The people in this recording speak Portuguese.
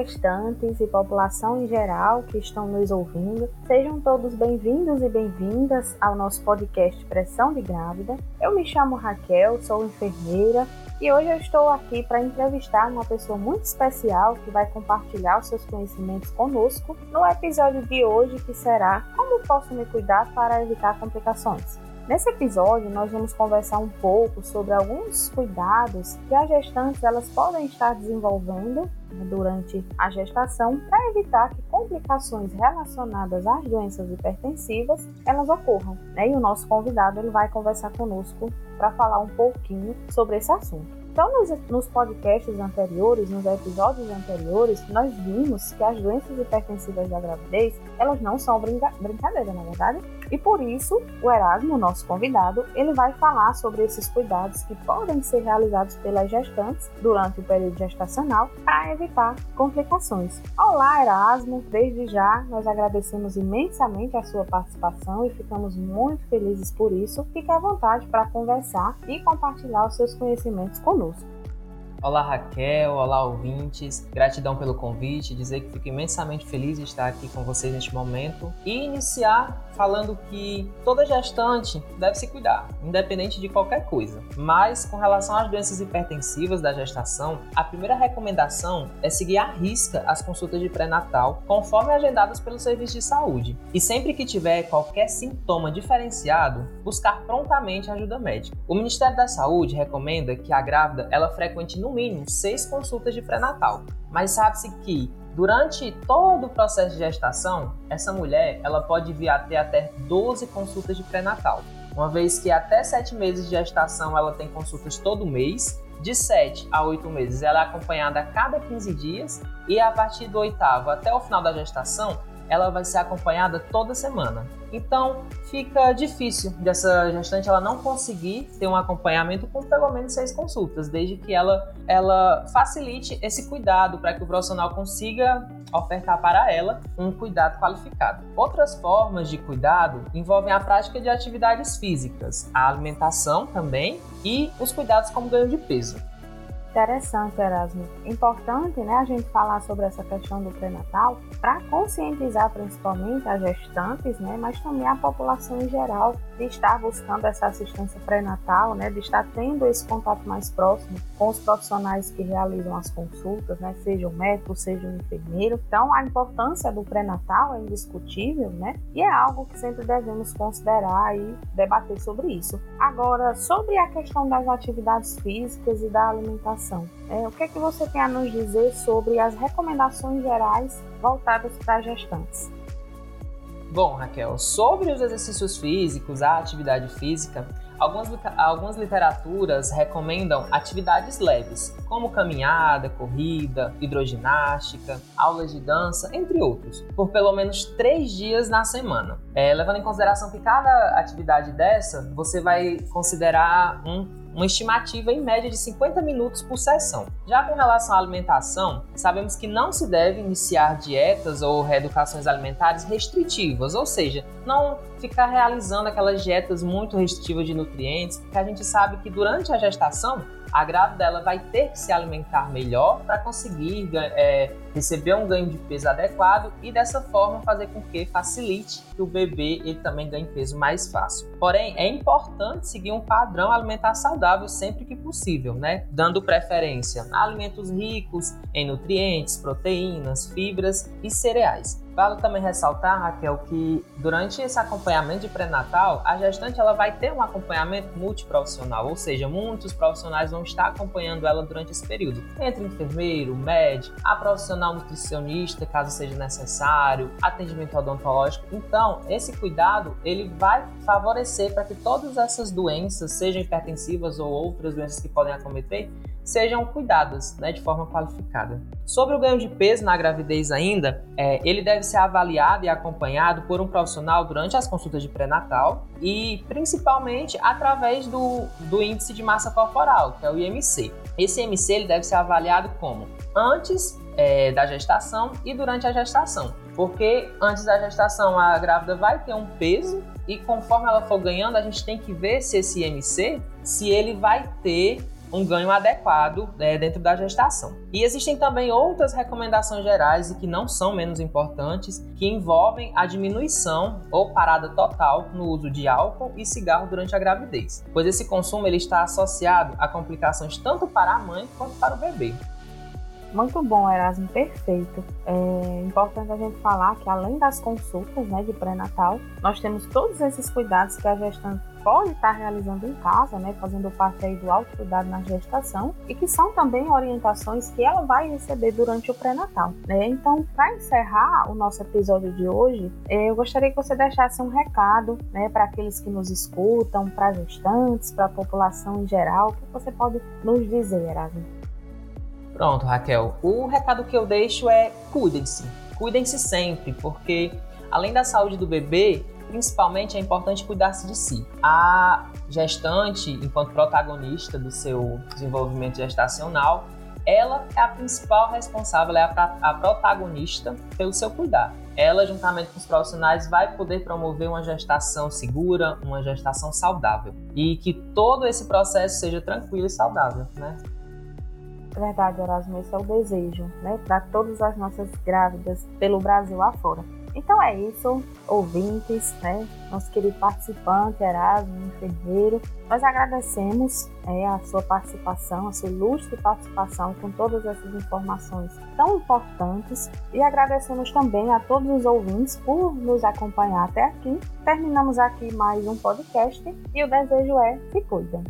gestantes e população em geral que estão nos ouvindo. Sejam todos bem-vindos e bem-vindas ao nosso podcast Pressão de Grávida. Eu me chamo Raquel, sou enfermeira e hoje eu estou aqui para entrevistar uma pessoa muito especial que vai compartilhar os seus conhecimentos conosco no episódio de hoje que será Como posso me cuidar para evitar complicações. Nesse episódio, nós vamos conversar um pouco sobre alguns cuidados que as gestantes elas podem estar desenvolvendo né, durante a gestação para evitar que complicações relacionadas às doenças hipertensivas elas ocorram. Né? E o nosso convidado ele vai conversar conosco para falar um pouquinho sobre esse assunto. Então, nos, nos podcasts anteriores, nos episódios anteriores, nós vimos que as doenças hipertensivas da gravidez, elas não são brinca brincadeira, na verdade. E por isso, o Erasmo, nosso convidado, ele vai falar sobre esses cuidados que podem ser realizados pelas gestantes durante o período gestacional para evitar complicações. Olá, Erasmo! Desde já, nós agradecemos imensamente a sua participação e ficamos muito felizes por isso. Fique à vontade para conversar e compartilhar os seus conhecimentos conosco conosco. Olá Raquel, olá ouvintes, gratidão pelo convite, dizer que fico imensamente feliz de estar aqui com vocês neste momento e iniciar falando que toda gestante deve se cuidar, independente de qualquer coisa. Mas com relação às doenças hipertensivas da gestação, a primeira recomendação é seguir à risca as consultas de pré-natal, conforme agendadas pelo serviço de saúde. E sempre que tiver qualquer sintoma diferenciado, buscar prontamente ajuda médica. O Ministério da Saúde recomenda que a grávida ela frequente no mínimo seis consultas de pré-natal. Mas sabe-se que Durante todo o processo de gestação, essa mulher ela pode vir a ter até 12 consultas de pré-natal. Uma vez que até 7 meses de gestação ela tem consultas todo mês, de 7 a 8 meses ela é acompanhada a cada 15 dias e a partir do oitavo até o final da gestação ela vai ser acompanhada toda semana. Então fica difícil dessa gestante ela não conseguir ter um acompanhamento com pelo menos seis consultas, desde que ela, ela facilite esse cuidado para que o profissional consiga ofertar para ela um cuidado qualificado. Outras formas de cuidado envolvem a prática de atividades físicas, a alimentação também e os cuidados como ganho de peso. Interessante, Erasmo. Importante né, a gente falar sobre essa questão do pré-natal para conscientizar principalmente as gestantes, né, mas também a população em geral de estar buscando essa assistência pré-natal, né, de estar tendo esse contato mais próximo com os profissionais que realizam as consultas, né, seja o médico, seja o enfermeiro. Então, a importância do pré-natal é indiscutível, né, e é algo que sempre devemos considerar e debater sobre isso. Agora, sobre a questão das atividades físicas e da alimentação é, o que é que você tem a nos dizer sobre as recomendações gerais voltadas para gestantes? Bom, Raquel, sobre os exercícios físicos, a atividade física, algumas, algumas literaturas recomendam atividades leves, como caminhada, corrida, hidroginástica, aulas de dança, entre outros, por pelo menos três dias na semana. É, levando em consideração que cada atividade dessa você vai considerar um uma estimativa em média de 50 minutos por sessão. Já com relação à alimentação, sabemos que não se deve iniciar dietas ou reeducações alimentares restritivas, ou seja, não ficar realizando aquelas dietas muito restritivas de nutrientes, porque a gente sabe que durante a gestação a grávida ela vai ter que se alimentar melhor para conseguir é, receber um ganho de peso adequado e dessa forma fazer com que facilite que o bebê ele também ganhe peso mais fácil. Porém, é importante seguir um padrão alimentar saudável sempre que possível, né? Dando preferência a alimentos ricos em nutrientes, proteínas, fibras e cereais. Vale também ressaltar, Raquel, que durante esse acompanhamento de pré-natal, a gestante ela vai ter um acompanhamento multiprofissional, ou seja, muitos profissionais vão estar acompanhando ela durante esse período. Entre enfermeiro, médico, a profissional nutricionista, caso seja necessário, atendimento odontológico. Então, esse cuidado, ele vai favorecer para que todas essas doenças, sejam hipertensivas ou outras doenças que podem acometer, sejam cuidadas né, de forma qualificada. Sobre o ganho de peso na gravidez ainda, é, ele deve ser avaliado e acompanhado por um profissional durante as consultas de pré-natal e principalmente através do, do índice de massa corporal, que é o IMC. Esse IMC ele deve ser avaliado como antes é, da gestação e durante a gestação, porque antes da gestação a grávida vai ter um peso e conforme ela for ganhando a gente tem que ver se esse IMC se ele vai ter um ganho adequado é, dentro da gestação. E existem também outras recomendações gerais e que não são menos importantes, que envolvem a diminuição ou parada total no uso de álcool e cigarro durante a gravidez, pois esse consumo ele está associado a complicações tanto para a mãe quanto para o bebê. Muito bom, Erasmo, perfeito. É importante a gente falar que além das consultas né, de pré-natal, nós temos todos esses cuidados que a gestante pode estar realizando em casa, né, fazendo parte aí do autocuidado na gestação, e que são também orientações que ela vai receber durante o pré-natal. Né? Então, para encerrar o nosso episódio de hoje, é, eu gostaria que você deixasse um recado né, para aqueles que nos escutam, para gestantes, para a população em geral. O que você pode nos dizer, Erasmo? Pronto, Raquel. O recado que eu deixo é cuidem-se. Cuidem-se sempre, porque além da saúde do bebê, principalmente é importante cuidar-se de si. A gestante, enquanto protagonista do seu desenvolvimento gestacional, ela é a principal responsável, é a, a protagonista pelo seu cuidado. Ela, juntamente com os profissionais, vai poder promover uma gestação segura, uma gestação saudável. E que todo esse processo seja tranquilo e saudável, né? Verdade, Erasmo, esse é o desejo, né, para todas as nossas grávidas pelo Brasil afora. Então é isso, ouvintes, né, nosso querido participante Erasmo, enfermeiro. Nós agradecemos é, a sua participação, a sua ilustre participação com todas essas informações tão importantes e agradecemos também a todos os ouvintes por nos acompanhar até aqui. Terminamos aqui mais um podcast e o desejo é se cuidem.